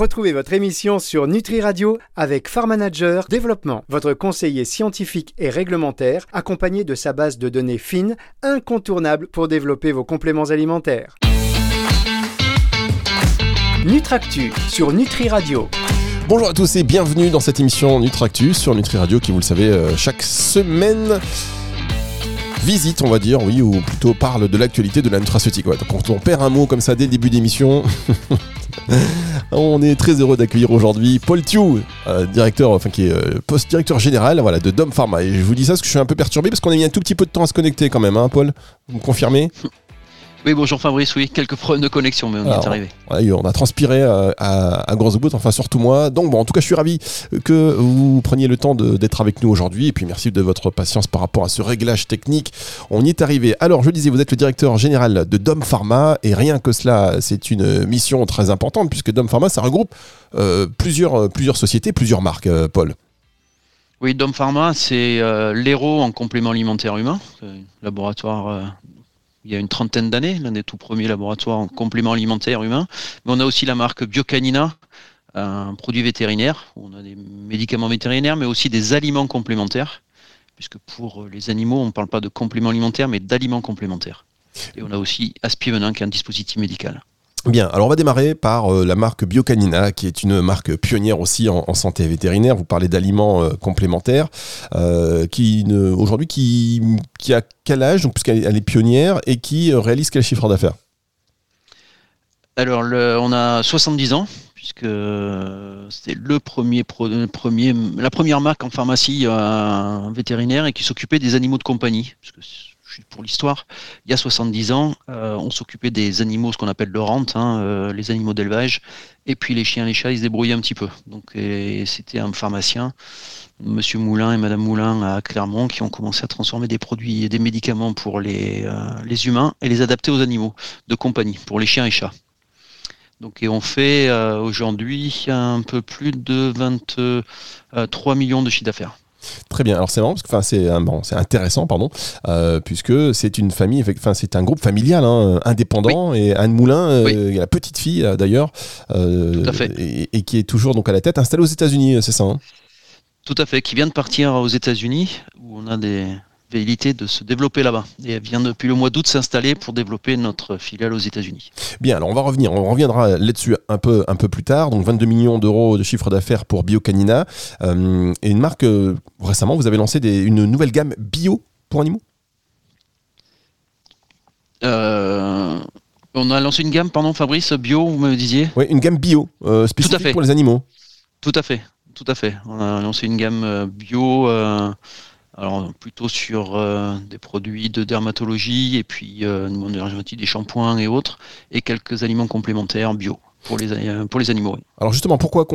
Retrouvez votre émission sur Nutri Radio avec Farm Manager Développement, votre conseiller scientifique et réglementaire, accompagné de sa base de données fines, incontournable pour développer vos compléments alimentaires. Nutractu sur Nutri Radio. Bonjour à tous et bienvenue dans cette émission Nutractu sur Nutri Radio qui, vous le savez, euh, chaque semaine visite, on va dire, oui, ou plutôt parle de l'actualité de la nutraceutique. Donc quand on perd un mot comme ça dès le début d'émission, on est très heureux d'accueillir aujourd'hui Paul Thiou, euh, directeur, enfin qui est euh, post-directeur général, voilà, de Dom Pharma. Et je vous dis ça parce que je suis un peu perturbé parce qu'on a mis un tout petit peu de temps à se connecter quand même, hein, Paul. Vous me confirmez? Oui, bonjour Fabrice, oui, quelques problèmes de connexion, mais on y est arrivé. on a transpiré euh, à, à, grosse goutte, enfin surtout moi. Donc bon, en tout cas, je suis ravi que vous preniez le temps d'être avec nous aujourd'hui. Et puis merci de votre patience par rapport à ce réglage technique. On y est arrivé. Alors, je disais, vous êtes le directeur général de Dom Pharma. Et rien que cela, c'est une mission très importante puisque Dom Pharma, ça regroupe euh, plusieurs, plusieurs sociétés, plusieurs marques, euh, Paul. Oui, Dom Pharma, c'est l'héros en complément alimentaire humain, laboratoire il y a une trentaine d'années, l'un des tout premiers laboratoires en complément alimentaire humain. Mais on a aussi la marque Biocanina, un produit vétérinaire, où on a des médicaments vétérinaires, mais aussi des aliments complémentaires, puisque pour les animaux, on ne parle pas de compléments alimentaires, mais d'aliments complémentaires. Et on a aussi Aspivenin, qui est un dispositif médical. Bien, alors on va démarrer par euh, la marque Biocanina, qui est une marque pionnière aussi en, santé vétérinaire. Vous parlez d'aliments euh, complémentaires, euh, qui aujourd'hui qui, qui, a quel âge, donc puisqu'elle est pionnière, et qui réalise quel chiffre d'affaires? Alors, on a 70 ans, puisque c'était le premier, premier, la première marque en pharmacie vétérinaire et qui s'occupait des animaux de compagnie pour l'histoire, il y a 70 ans, euh, on s'occupait des animaux, ce qu'on appelle le rente, hein, euh, les animaux d'élevage, et puis les chiens, les chats, ils se débrouillaient un petit peu. Donc c'était un pharmacien, Monsieur Moulin et Madame Moulin à Clermont, qui ont commencé à transformer des produits et des médicaments pour les, euh, les humains et les adapter aux animaux de compagnie, pour les chiens et chats. Donc, et on fait aujourd'hui un peu plus de 23 millions de chiffres d'affaires. Très bien. Alors c'est marrant parce que c'est bon, c'est intéressant pardon euh, puisque c'est une famille enfin c'est un groupe familial hein, indépendant et Anne Moulin euh, la petite fille euh, d'ailleurs et, qui est toujours donc à la tête installée aux États-Unis c'est ça hein? Tout à fait. Qui vient de partir aux États-Unis où on a des velléité de se développer là-bas. Et elle vient depuis le mois d'août s'installer pour développer notre filiale aux États-Unis. Bien, alors on va revenir, on reviendra là-dessus un peu, un peu plus tard. Donc 22 millions d'euros de chiffre d'affaires pour Biocanina. Euh, et une marque, euh, récemment, vous avez lancé une nouvelle gamme bio pour animaux? Euh, On a lancé une gamme, pardon Fabrice, bio, vous me disiez? Oui, une gamme bio, spécifique pour les animaux. Tout à fait, tout à fait. On a lancé une gamme bio alors plutôt sur euh, des produits de dermatologie et puis euh, des shampoings et autres, et quelques aliments complémentaires bio pour les, euh, animaux. Alors justement, pourquoi,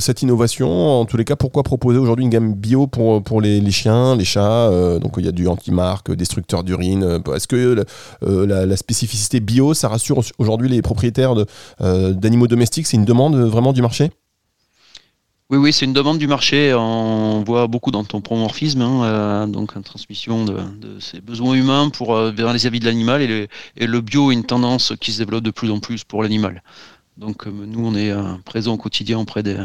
cette innovation? En tous les cas, pourquoi proposer aujourd'hui une gamme bio pour, les, chiens, les chats? Donc il y a du anti-marque, destructeur d'urine. Est-ce que la, spécificité bio, ça rassure aujourd'hui les propriétaires d'animaux domestiques? C'est une demande vraiment du marché? Oui, oui, c'est une demande du marché. On voit beaucoup d'anthropomorphisme, hein, euh, donc une transmission de, ces besoins humains pour euh, vers les avis de l'animal et, le bio est une tendance qui se développe de plus en plus pour l'animal. Donc euh, nous, on est présent au quotidien auprès des,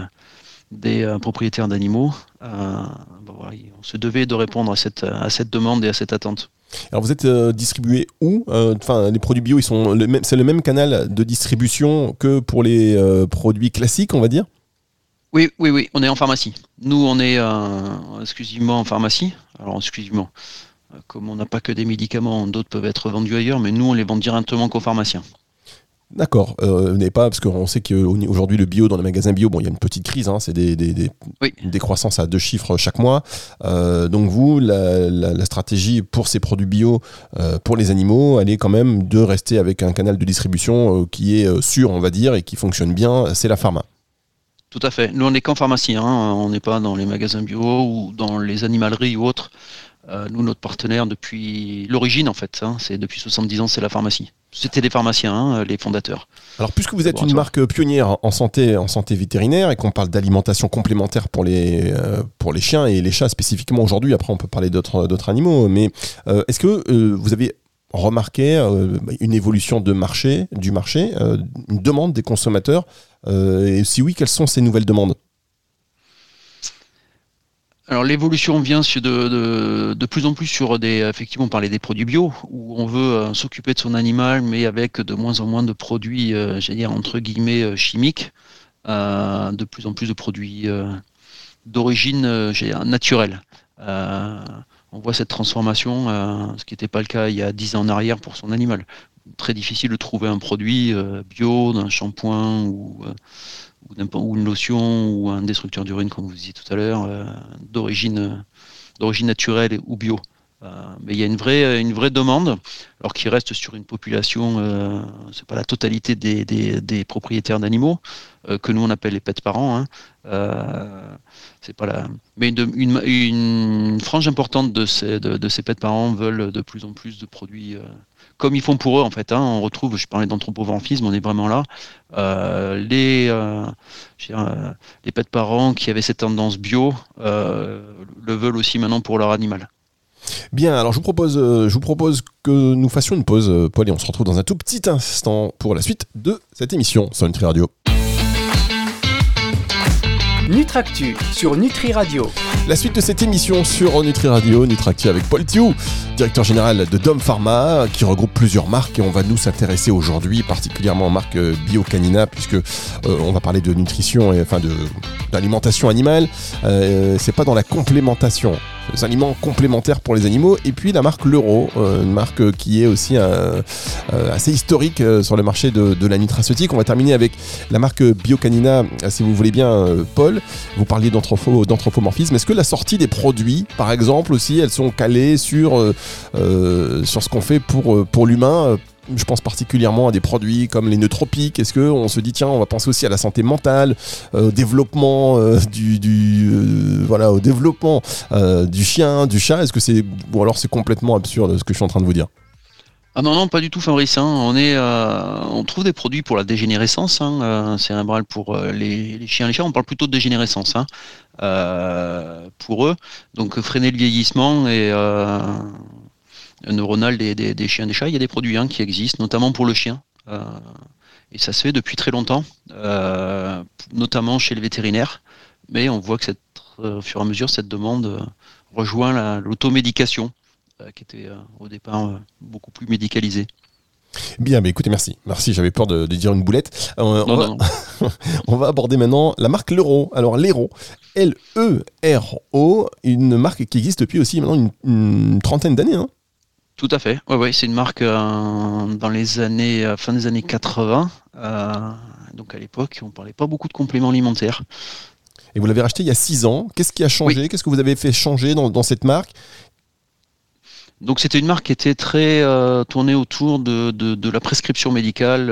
des propriétaires d'animaux. On se devait de répondre à cette, à cette demande et à cette attente. Alors vous êtes distribué où Enfin, les produits bio, ils sont c'est le même canal de distribution que pour les produits classiques, on va dire? Oui, oui, oui, on est en pharmacie. Nous, on est euh, exclusivement en pharmacie. Alors, exclusivement, euh, comme on n'a pas que des médicaments, d'autres peuvent être vendus ailleurs, mais nous, on les vend directement qu'aux pharmaciens. D'accord, euh, n'est pas parce qu'on sait qu'aujourd'hui le bio dans les magasins bio, bon, il y a une petite crise, hein, c'est des, des, croissances à deux chiffres chaque mois. Euh, donc vous, la, stratégie pour ces produits bio, pour les animaux, elle est quand même de rester avec un canal de distribution qui est sûr, on va dire, et qui fonctionne bien, c'est la pharma. Tout à fait. Nous, on n'est qu'en pharmacie. Hein. On n'est pas dans les magasins bio ou dans les animaleries ou autres. Euh, nous, notre partenaire depuis l'origine, en fait, hein, c'est depuis 70 ans, c'est la pharmacie. C'était des pharmaciens, hein, les fondateurs. Alors, puisque vous êtes une marque pionnière en santé, en santé vétérinaire et qu'on parle d'alimentation complémentaire pour les, euh, pour les chiens et les chats spécifiquement aujourd'hui, après on peut parler d'autres animaux, mais euh, est-ce que vous avez remarqué une évolution du marché, une demande des consommateurs Et si oui, quelles sont ces nouvelles demandes? Alors l'évolution vient de, plus en plus sur des, effectivement, des produits bio, où on veut euh, s'occuper de son animal, mais avec de moins en moins de produits, euh, dire entre guillemets euh, chimiques, de plus en plus de produits d'origine naturelle. On voit cette transformation, ce qui n'était pas le cas il y a 10 ans en arrière pour son animal. Très difficile de trouver un produit bio, d'un shampoing ou ou, une lotion ou un destructeur d'urine, comme vous disiez tout à l'heure, euh, d'origine naturelle ou bio. Euh, mais il y a une vraie, une vraie demande, alors qu'il reste sur une population, euh, c'est pas la totalité des, propriétaires d'animaux, que nous on appelle les pets parents. Hein. c'est pas la... Mais une, frange importante de ces, de, de ces pets parents veulent de plus en plus de produits comme ils font pour eux en fait. Hein. on retrouve, je parlais d'anthropomorphisme, on est vraiment là. Euh, les euh, euh, les pets parents qui avaient cette tendance bio le veulent aussi maintenant pour leur animal. Bien, alors je vous propose, je vous propose que nous fassions une pause, Paul, et on se retrouve dans un tout petit instant pour la suite de cette émission sur Nutri Radio. Nutractu sur Nutri Radio. La suite de cette émission sur Nutri Radio, Nutractu avec Paul Thiou, directeur général de Dom Pharma, qui regroupe plusieurs marques et on va nous s'intéresser aujourd'hui particulièrement aux marques Biocanina puisque euh, on va parler de nutrition et enfin de d'alimentation animale. Euh, c'est pas dans la complémentation des aliments complémentaires pour les animaux. Et puis la marque L'Euro, euh, une marque qui est aussi euh, assez historique euh, sur le marché de, la nutraceutique. On va terminer avec la marque Biocanina, si vous voulez bien, Paul. Vous parliez d'anthropomorphisme. Est-ce que la sortie des produits, par exemple, aussi, elles sont calées sur, ce qu'on fait pour l'humain je pense particulièrement à des produits comme les nootropiques. Est-ce qu'on se dit, tiens, on va penser aussi à la santé mentale, euh, au développement euh, du, euh, voilà, au développement du chien, du chat? Est-ce que c'est ou alors c'est complètement absurde ce que je suis en train de vous dire? Ah non, non, pas du tout, Fabrice. Hein. On, est, on trouve des produits pour la dégénérescence hein, cérébrale pour les, les, chiens et les chats. On parle plutôt de dégénérescence hein, pour eux. Donc freiner le vieillissement et neuronal des, des, chiens et des chats. Il y a des produits hein, qui existent, notamment pour le chien. Euh, et ça se fait depuis très longtemps, euh, notamment chez les vétérinaires. Mais on voit que cette, euh, au fur et à mesure, cette demande rejoint l'automédication, qui était au départ beaucoup plus médicalisée. Bien, mais écoutez, merci. Merci, j'avais peur de, dire une boulette. on, va, on, va, aborder maintenant la marque L'Euro. Alors, L'Euro, L-E-R-O, une marque qui existe depuis aussi maintenant une, trentaine d'années. Hein. Tout à fait. Ouais, c'est une marque euh, dans les années euh, fin des années 80. Euh, donc à l'époque, on parlait pas beaucoup de compléments alimentaires. Et vous l'avez racheté il y a 6 ans. Qu'est-ce qui a changé? Qu'est-ce que vous avez fait changer dans, cette marque? Donc c'était une marque qui était très tournée autour de, la prescription médicale,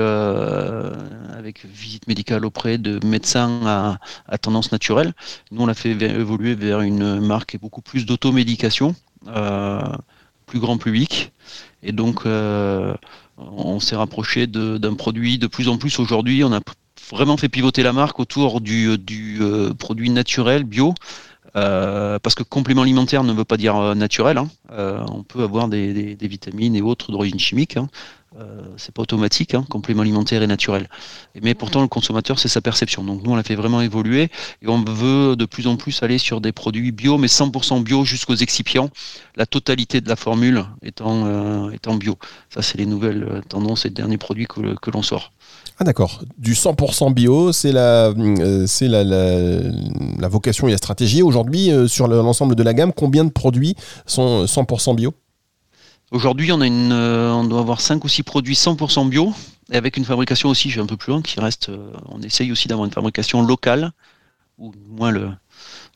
avec visite médicale auprès de médecins à, tendance naturelle. Nous on l'a fait évoluer vers une marque beaucoup plus d'automédication plus grand public. Et donc, euh, on s'est rapproché d'un produit de plus en plus aujourd'hui. On a vraiment fait pivoter la marque autour du, euh, produit naturel, bio. Euh, parce que complément alimentaire ne veut pas dire naturel. Hein. on peut avoir des, vitamines et autres d'origine chimique. Hein. Euh, c'est pas automatique, hein, complément alimentaire et naturel. Mais pourtant, le consommateur, c'est sa perception. Donc nous, on l'a fait vraiment évoluer et on veut de plus en plus aller sur des produits bio, mais 100% bio jusqu'aux excipients, la totalité de la formule étant, euh, bio. Ça, c'est les nouvelles euh, tendances et les derniers produits que, l'on sort. Ah d'accord, du 100% bio, c'est la, la, la, vocation et la stratégie. Aujourd'hui, sur l'ensemble de la gamme, combien de produits sont 100% bio? Aujourd'hui, on, a une, euh, on doit avoir 5 ou 6 produits 100% bio, et avec une fabrication aussi, je vais un peu plus loin, qui reste. Euh, on essaye aussi d'avoir une fabrication locale, ou moins le,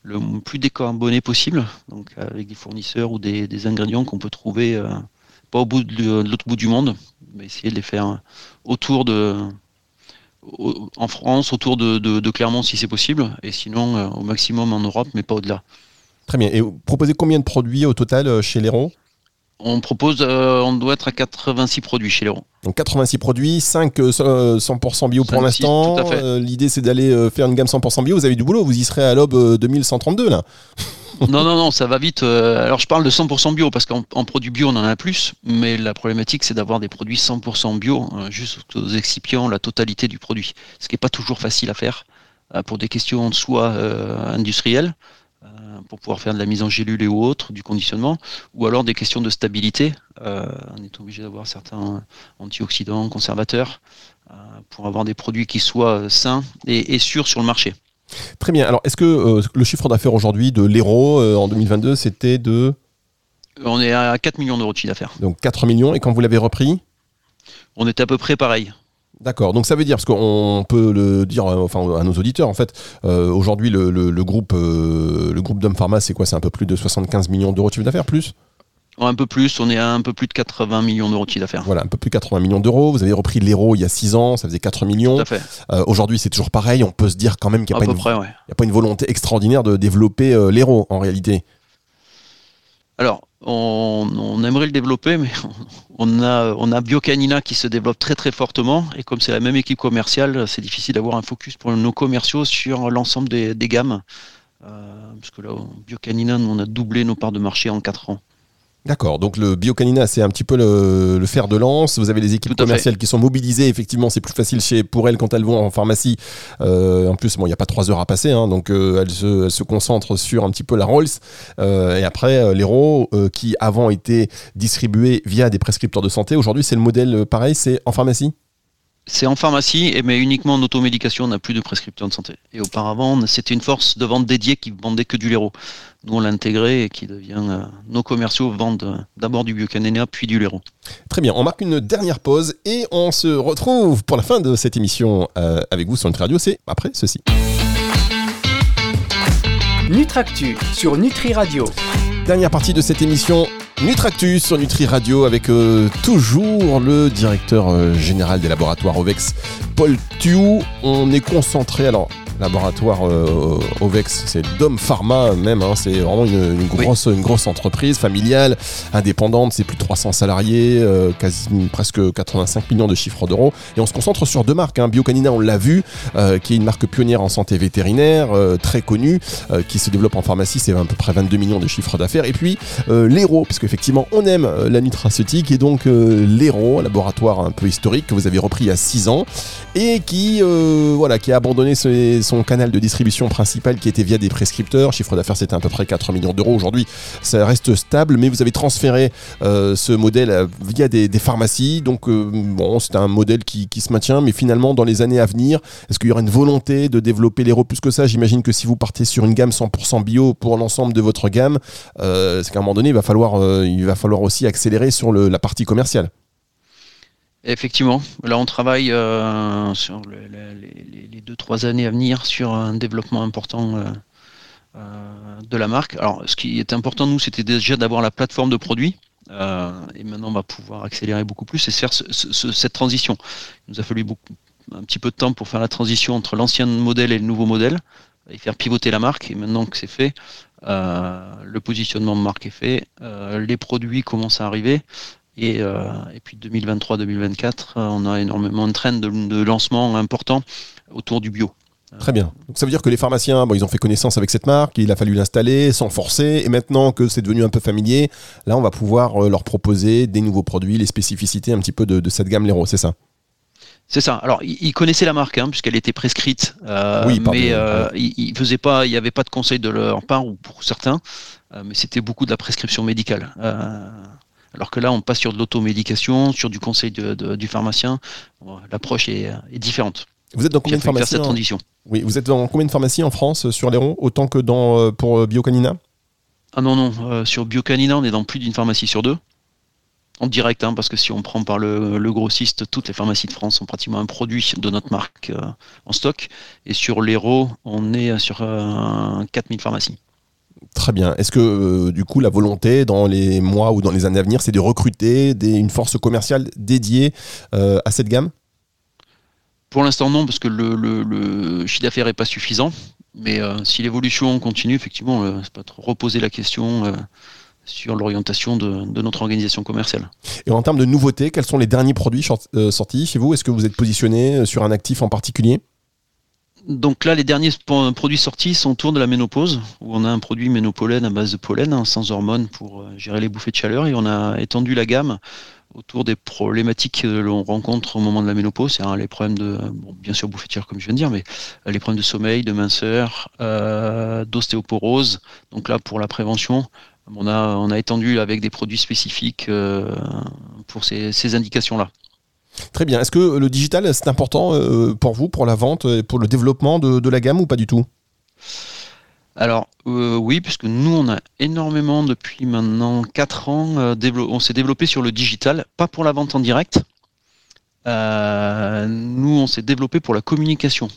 le plus décarboné possible, donc avec des fournisseurs ou des, ingrédients qu'on peut trouver euh, pas au bout de, l'autre bout du monde, mais essayer de les faire autour de. en France, autour de, Clermont si c'est possible, et sinon au maximum en Europe, mais pas au-delà. Très bien. Et vous proposez combien de produits au total chez Léron? On propose, on doit être à 86 produits chez Léro. Donc 86 produits, 5 100% bio pour l'instant. L'idée c'est d'aller faire une gamme 100% bio. Vous avez du boulot, vous y serez à l'aube 2132 là. non, non, non, ça va vite. Euh, alors je parle de 100% bio parce qu'en produits bio on en a plus, mais la problématique c'est d'avoir des produits 100% bio, juste aux excipients la totalité du produit, ce qui n'est pas toujours facile à faire euh, pour des questions soit euh, industrielles, pour pouvoir faire de la mise en gélule et autres, du conditionnement, ou alors des questions de stabilité. on est obligé d'avoir certains antioxydants, conservateurs, pour avoir des produits qui soient sains et sûrs sur le marché. Très bien. Alors, est-ce que euh, le chiffre d'affaires aujourd'hui de euh, en 2022, c'était de. On est à 4 millions d'euros de chiffre d'affaires. Donc 4 millions. Et quand vous l'avez repris? On était à peu près pareil. D'accord, donc ça veut dire, parce qu'on peut le dire euh, enfin, à nos auditeurs, en fait, aujourd'hui le, groupe, le groupe Dom Pharma, c'est quoi? C'est un peu plus de 75 millions d'euros de chiffre d'affaires, plus? Un peu plus, on est à un peu plus de 80 millions d'euros de chiffre d'affaires. Voilà, un peu plus de 80 millions d'euros. Vous avez repris l'Hérault il y a 6 ans, ça faisait 4 millions. Tout à fait. Euh, aujourd'hui, c'est toujours pareil. On peut se dire quand même qu'il n'y a, a, pas une volonté extraordinaire de développer euh, l'Hérault en réalité. Alors, on, aimerait le développer, mais on a, Biocanina qui se développe très très fortement. Et comme c'est la même équipe commerciale, c'est difficile d'avoir un focus pour nos commerciaux sur l'ensemble des, gammes. Euh, parce que là, Biocanina, on a doublé nos parts de marché en 4 ans. D'accord, donc le Biocanina, c'est un petit peu le, fer de lance. Vous avez les équipes commerciales qui sont mobilisées. Effectivement, c'est plus facile chez, pour elles quand elles vont en pharmacie. Euh, en plus, il n'y a pas trois heures à passer, hein, donc euh, elles, se, concentrent sur un petit peu la Rolls. Euh, et après, l'Hero, qui avant était distribué via des prescripteurs de santé, aujourd'hui, c'est le modèle pareil, c'est en pharmacie? C'est en pharmacie, mais uniquement en automédication, on n'a plus de prescripteurs de santé. Et auparavant, c'était une force de vente dédiée qui vendait que du Léro. Nous, on l'a intégré et qui devient. Euh, nos commerciaux vendent d'abord du Biocanena, puis du Léro. Très bien, on marque une dernière pause et on se retrouve pour la fin de cette émission euh, avec vous sur Nutri Radio. C'est après ceci. Nutractu sur Nutri Radio. Dernière partie de cette émission Nutractus sur Nutri Radio avec euh, toujours le directeur général des laboratoires OVEX, Paul Thiou. On est concentré, alors laboratoire euh, Ovex, c'est Dom Pharma même, hein, c'est vraiment une, grosse, une grosse entreprise familiale, indépendante, c'est plus de 300 salariés, euh, quasi presque 85 millions de chiffres d'euros. Et on se concentre sur deux marques, hein. Biocanina, on l'a vu, euh, qui est une marque pionnière en santé vétérinaire, très connue, qui se développe en pharmacie, c'est à peu près 22 millions de chiffres d'affaires. Et puis l'Héro, parce qu'effectivement on aime la nutraceutique, et donc l'Héro, un laboratoire un peu historique que vous avez repris il y a 6 ans, et qui, voilà, qui a abandonné ses son canal de distribution principal qui était via des prescripteurs. Chiffre d'affaires, c'était à peu près 4 millions d'euros. Aujourd'hui, ça reste stable, mais vous avez transféré euh, ce modèle euh, via des, pharmacies. Donc, euh, bon, c'est un modèle qui, se maintient, mais finalement, dans les années à venir, est-ce qu'il y aura une volonté de développer l'héros plus que ça J'imagine que si vous partez sur une gamme 100% bio pour l'ensemble de votre gamme, c'est qu'à un moment donné, il va falloir, il va falloir aussi accélérer sur la partie commerciale. Effectivement, là on travaille euh, sur les, deux trois années à venir sur un développement important euh, euh, de la marque. Alors, ce qui est important nous, c'était déjà d'avoir la plateforme de produits. et maintenant, on va pouvoir accélérer beaucoup plus et faire cette transition. Il nous a fallu un petit peu de temps pour faire la transition entre l'ancien modèle et le nouveau modèle et faire pivoter la marque. Et maintenant que c'est fait, le positionnement de marque est fait, les produits commencent à arriver. Et, euh, et puis 2023-2024, euh, on a énormément de trends de, de lancement importants autour du bio. Très bien. Donc ça veut dire que les pharmaciens, bon, ils ont fait connaissance avec cette marque, il a fallu l'installer sans forcer, et maintenant que c'est devenu un peu familier, là on va pouvoir euh, leur proposer des nouveaux produits, les spécificités un petit peu de, cette gamme Lero, c'est ça? C'est ça. Alors, ils connaissaient la marque, hein, puisqu'elle était prescrite, euh, mais euh, il faisait pas, il n'y avait pas de conseil de leur part ou pour certains, mais c'était beaucoup de la prescription médicale. Alors que là, on passe sur de l'automédication, sur du conseil du pharmacien. L'approche est, différente. Vous êtes dans combien de pharmacies cette transition. Oui, vous êtes dans combien de pharmacies en France euh, sur l'Héron, autant que dans, euh, pour euh, Biocanina? Ah non, non. sur Biocanina, on est dans plus d'une pharmacie sur deux. En direct, hein, parce que si on prend par le, grossiste, toutes les pharmacies de France ont pratiquement un produit de notre marque en stock. Et sur l'Héro, on est sur 4000 pharmacies. Très bien. Est-ce que euh, du coup la volonté dans les mois ou dans les années à venir, c'est de recruter une force commerciale dédiée euh, à cette gamme? Pour l'instant non, parce que le, chiffre d'affaires n'est pas suffisant. Mais euh, si l'évolution continue, effectivement, c'est pas trop reposer la question sur l'orientation de, notre organisation commerciale. Et en termes de nouveautés, quels sont les derniers produits sortis chez vous? Est-ce que vous êtes positionné sur un actif en particulier? Donc là, les derniers produits sortis sont autour de la ménopause, où on a un produit ménopolène à base de pollen, hein, sans hormones, pour gérer les bouffées de chaleur, et on a étendu la gamme autour des problématiques que l'on rencontre au moment de la ménopause, c'est les problèmes de, bien sûr bouffée comme je viens de dire, mais euh, les problèmes de sommeil, de minceur, euh, d'ostéoporose. Donc là, pour la prévention, on a, étendu avec des produits spécifiques euh, pour ces, indications-là. Très bien. Est-ce que le digital, c'est important pour vous, pour la vente pour le développement de la gamme ou pas du tout? Alors euh, oui, puisque nous on a énormément depuis maintenant 4 ans, euh, on s'est développé sur le digital, pas pour la vente en direct. Euh, nous on s'est développé pour la communication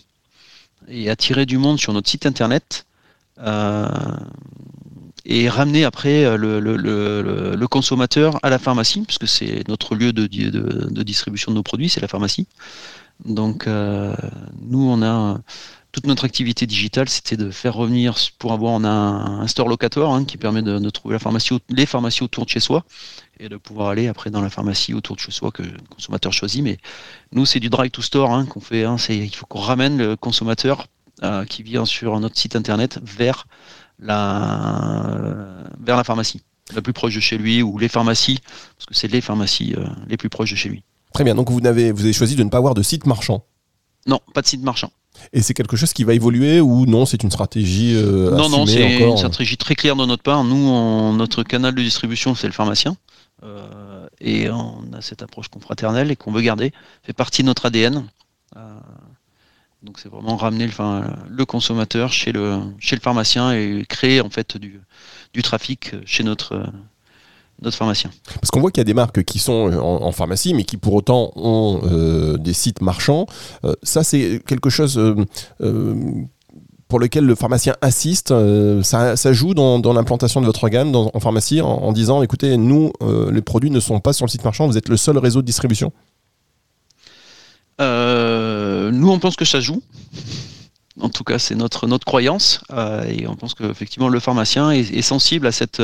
et attirer du monde sur notre site internet et ramener après le, consommateur à la pharmacie, puisque c'est notre lieu de, distribution de nos produits, c'est la pharmacie. Donc nous on a toute notre activité digitale, c'était de faire revenir, pour avoir on a un, store locator hein, qui permet de, trouver la pharmacie, les pharmacies autour de chez soi et de pouvoir aller après dans la pharmacie autour de chez soi que le consommateur choisit. Mais nous, c'est du drive to store hein, qu'on fait. Hein, il faut qu'on ramène le consommateur euh, qui vient sur notre site internet vers la, vers la pharmacie la plus proche de chez lui ou les pharmacies, parce que c'est les pharmacies euh, les plus proches de chez lui. Très bien, donc vous avez, vous avez choisi de ne pas avoir de site marchand Non, pas de site marchand. Et c'est quelque chose qui va évoluer ou non C'est une stratégie euh, Non, non, c'est une stratégie très claire de notre part. Nous, notre canal de distribution, c'est le pharmacien. Euh, et on a cette approche confraternelle et qu'on veut garder. fait partie de notre ADN. Donc c'est vraiment ramener le, consommateur chez le, pharmacien et créer en fait du, trafic chez notre pharmacien. Parce qu'on voit qu'il y a des marques qui sont euh, en, pharmacie, mais qui pour autant ont euh, des sites marchands. Euh, ça, c'est quelque chose pour lequel le pharmacien assiste. Ça, joue dans, l'implantation de votre gamme en pharmacie en, disant, écoutez, nous, les produits ne sont pas sur le site marchand, vous êtes le seul réseau de distribution? Nous, on pense que ça joue. En tout cas, c'est notre, notre croyance. Euh, et on pense qu'effectivement, le pharmacien est, sensible à cette,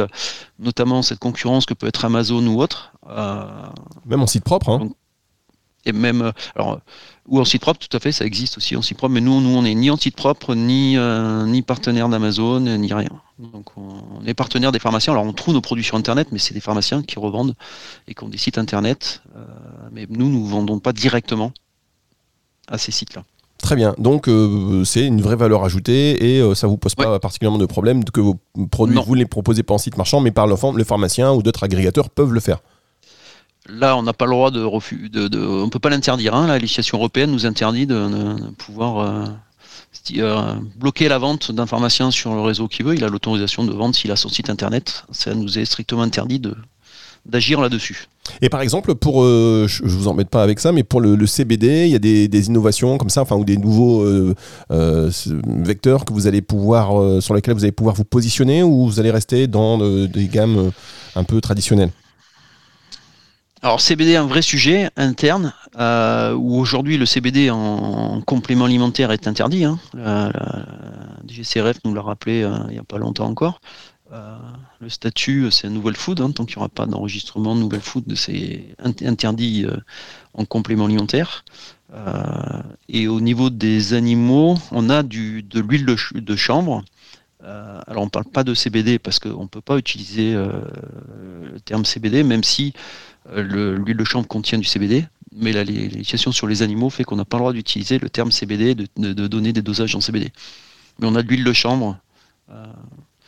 notamment cette concurrence que peut être Amazon ou autre. Euh, même en site propre. Hein. et même, alors, ou en site propre, tout à fait, ça existe aussi en site propre. Mais nous, nous on n'est ni en site propre, ni, euh, ni partenaire d'Amazon, ni rien. Donc, on, est partenaire des pharmaciens. Alors, on trouve nos produits sur Internet, mais c'est des pharmaciens qui revendent et qui ont des sites Internet. mais nous, nous ne vendons pas directement à ces sites-là. Très bien. Donc, euh, c'est une vraie valeur ajoutée et euh, ça vous pose pas particulièrement de problème que vos produits, vous les proposez pas en site marchand, mais par le, le pharmacien ou d'autres agrégateurs peuvent le faire. Là, on n'a pas le droit de refus. De, on ne peut pas l'interdire. Hein. La législation européenne nous interdit de, pouvoir euh, bloquer la vente d'un pharmacien sur le réseau qui veut. Il a l'autorisation de vente s'il a son site internet. Ça nous est strictement interdit de, d'agir là-dessus. Et par exemple, pour, euh, je vous embête pas avec ça, mais pour le, CBD, il y a des, innovations comme ça, enfin, ou des nouveaux euh, euh, vecteurs que vous allez pouvoir, sur lesquels vous allez pouvoir vous positionner, ou vous allez rester dans des gammes un peu traditionnelles? Alors CBD est un vrai sujet interne où aujourd'hui le CBD en, complément alimentaire est interdit. Hein. La, DGCRF nous l'a rappelé il n'y a pas longtemps encore. Euh, le statut, c'est un nouvelle food, hein, tant qu'il n'y aura pas d'enregistrement de nouvelle food, c'est interdit euh, en complément alimentaire. Euh, et au niveau des animaux, on a de l'huile de, chanvre. alors on ne parle pas de CBD parce qu'on ne peut pas utiliser le terme CBD, même si l'huile de chanvre contient du CBD. Mais la législation sur les animaux fait qu'on n'a pas le droit d'utiliser le terme CBD, de, de, donner des dosages en CBD. Mais on a de l'huile de chanvre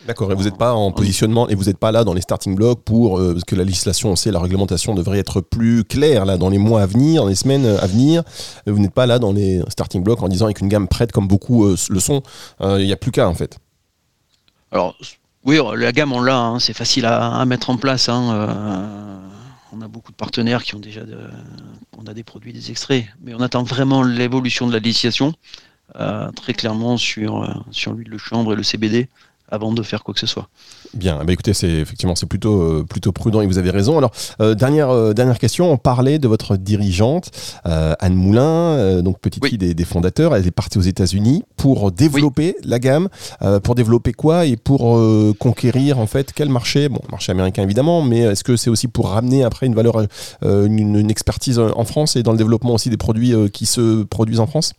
D'accord, et vous n'êtes pas en positionnement et vous n'êtes pas là dans les starting blocks pour euh, parce que la législation, on sait, la réglementation devrait être plus claire là dans les mois à venir, dans les semaines à venir. Vous n'êtes pas là dans les starting blocks en disant avec une gamme prête comme beaucoup euh, le sont. Euh, il n'y a plus qu'à en fait. Alors oui, la gamme on l'a, hein, c'est facile à, mettre en place. Hein, on a beaucoup de partenaires qui ont déjà, on a des produits, des extraits, mais on attend vraiment l'évolution de la législation très clairement sur sur l'huile de chambre et le CBD avant de faire quoi que ce soit. Bien, bah écoutez, c'est effectivement c'est plutôt euh, plutôt prudent et vous avez raison. Alors euh, dernière euh, dernière question, on parlait de votre dirigeante Anne Moulin, donc petite fille des, fondateurs. Elle est partie aux États-Unis pour développer la gamme, pour développer quoi et pour conquérir en fait quel marché? Bon, marché américain évidemment, mais est-ce que c'est aussi pour ramener après une valeur, une, une, expertise en France et dans le développement aussi des produits qui se produisent en France?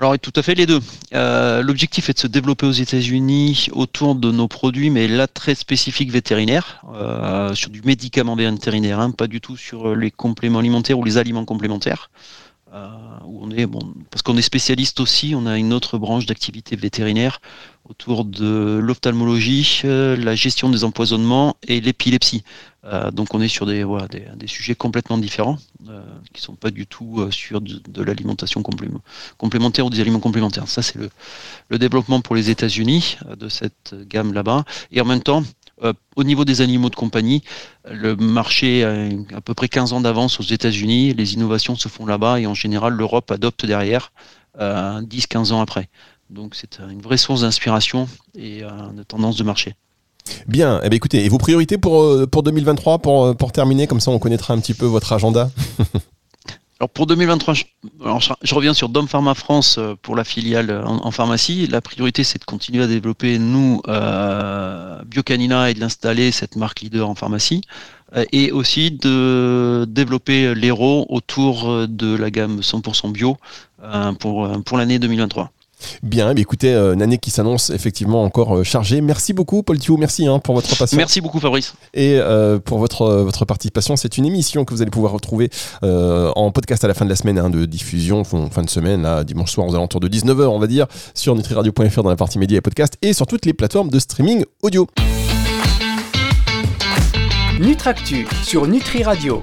Alors tout à fait les deux. Euh, l'objectif est de se développer aux États-Unis autour de nos produits, mais là très spécifiques vétérinaires, euh, sur du médicament vétérinaire, hein, pas du tout sur les compléments alimentaires ou les aliments complémentaires. Euh, parce qu'on est spécialiste aussi, on a une autre branche d'activité vétérinaire autour de l'ophtalmologie, la gestion des empoisonnements et l'épilepsie. Euh, donc on est sur des, sujets complètement différents, euh, qui sont pas du tout sur de, l'alimentation complémentaire ou des aliments complémentaires. Ça c'est le, le, développement pour les États-Unis de cette gamme là-bas. Et en même temps, au niveau des animaux de compagnie, le marché a à peu près 15 ans d'avance aux États-Unis, les innovations se font là-bas et en général l'Europe adopte derrière 10-15 ans après. Donc c'est une vraie source d'inspiration et euh, de tendance de marché. Bien, eh bien, écoutez, et vos priorités pour, euh, pour 2023, pour, euh, pour terminer, comme ça on connaîtra un petit peu votre agenda? Alors pour 2023, je, reviens sur Dom Pharma France pour la filiale en, pharmacie. La priorité, c'est de continuer à développer, nous, Biocanina et de l'installer, cette marque leader en pharmacie. et aussi de développer l'héros autour de la gamme 100% bio pour, pour l'année 2023. Bien, écoutez, euh, une année qui s'annonce effectivement encore euh, chargée. Merci beaucoup, Paul Thiou, merci hein, pour votre patience. Merci beaucoup, Fabrice. Et euh, pour votre, votre participation, c'est une émission que vous allez pouvoir retrouver en podcast à la fin de la semaine hein, de diffusion, fin de semaine, là, dimanche soir aux alentours de 19h, on va dire, sur nutriradio.fr dans la partie médias et podcast et sur toutes les plateformes de streaming audio. Nutractu sur Nutri Radio.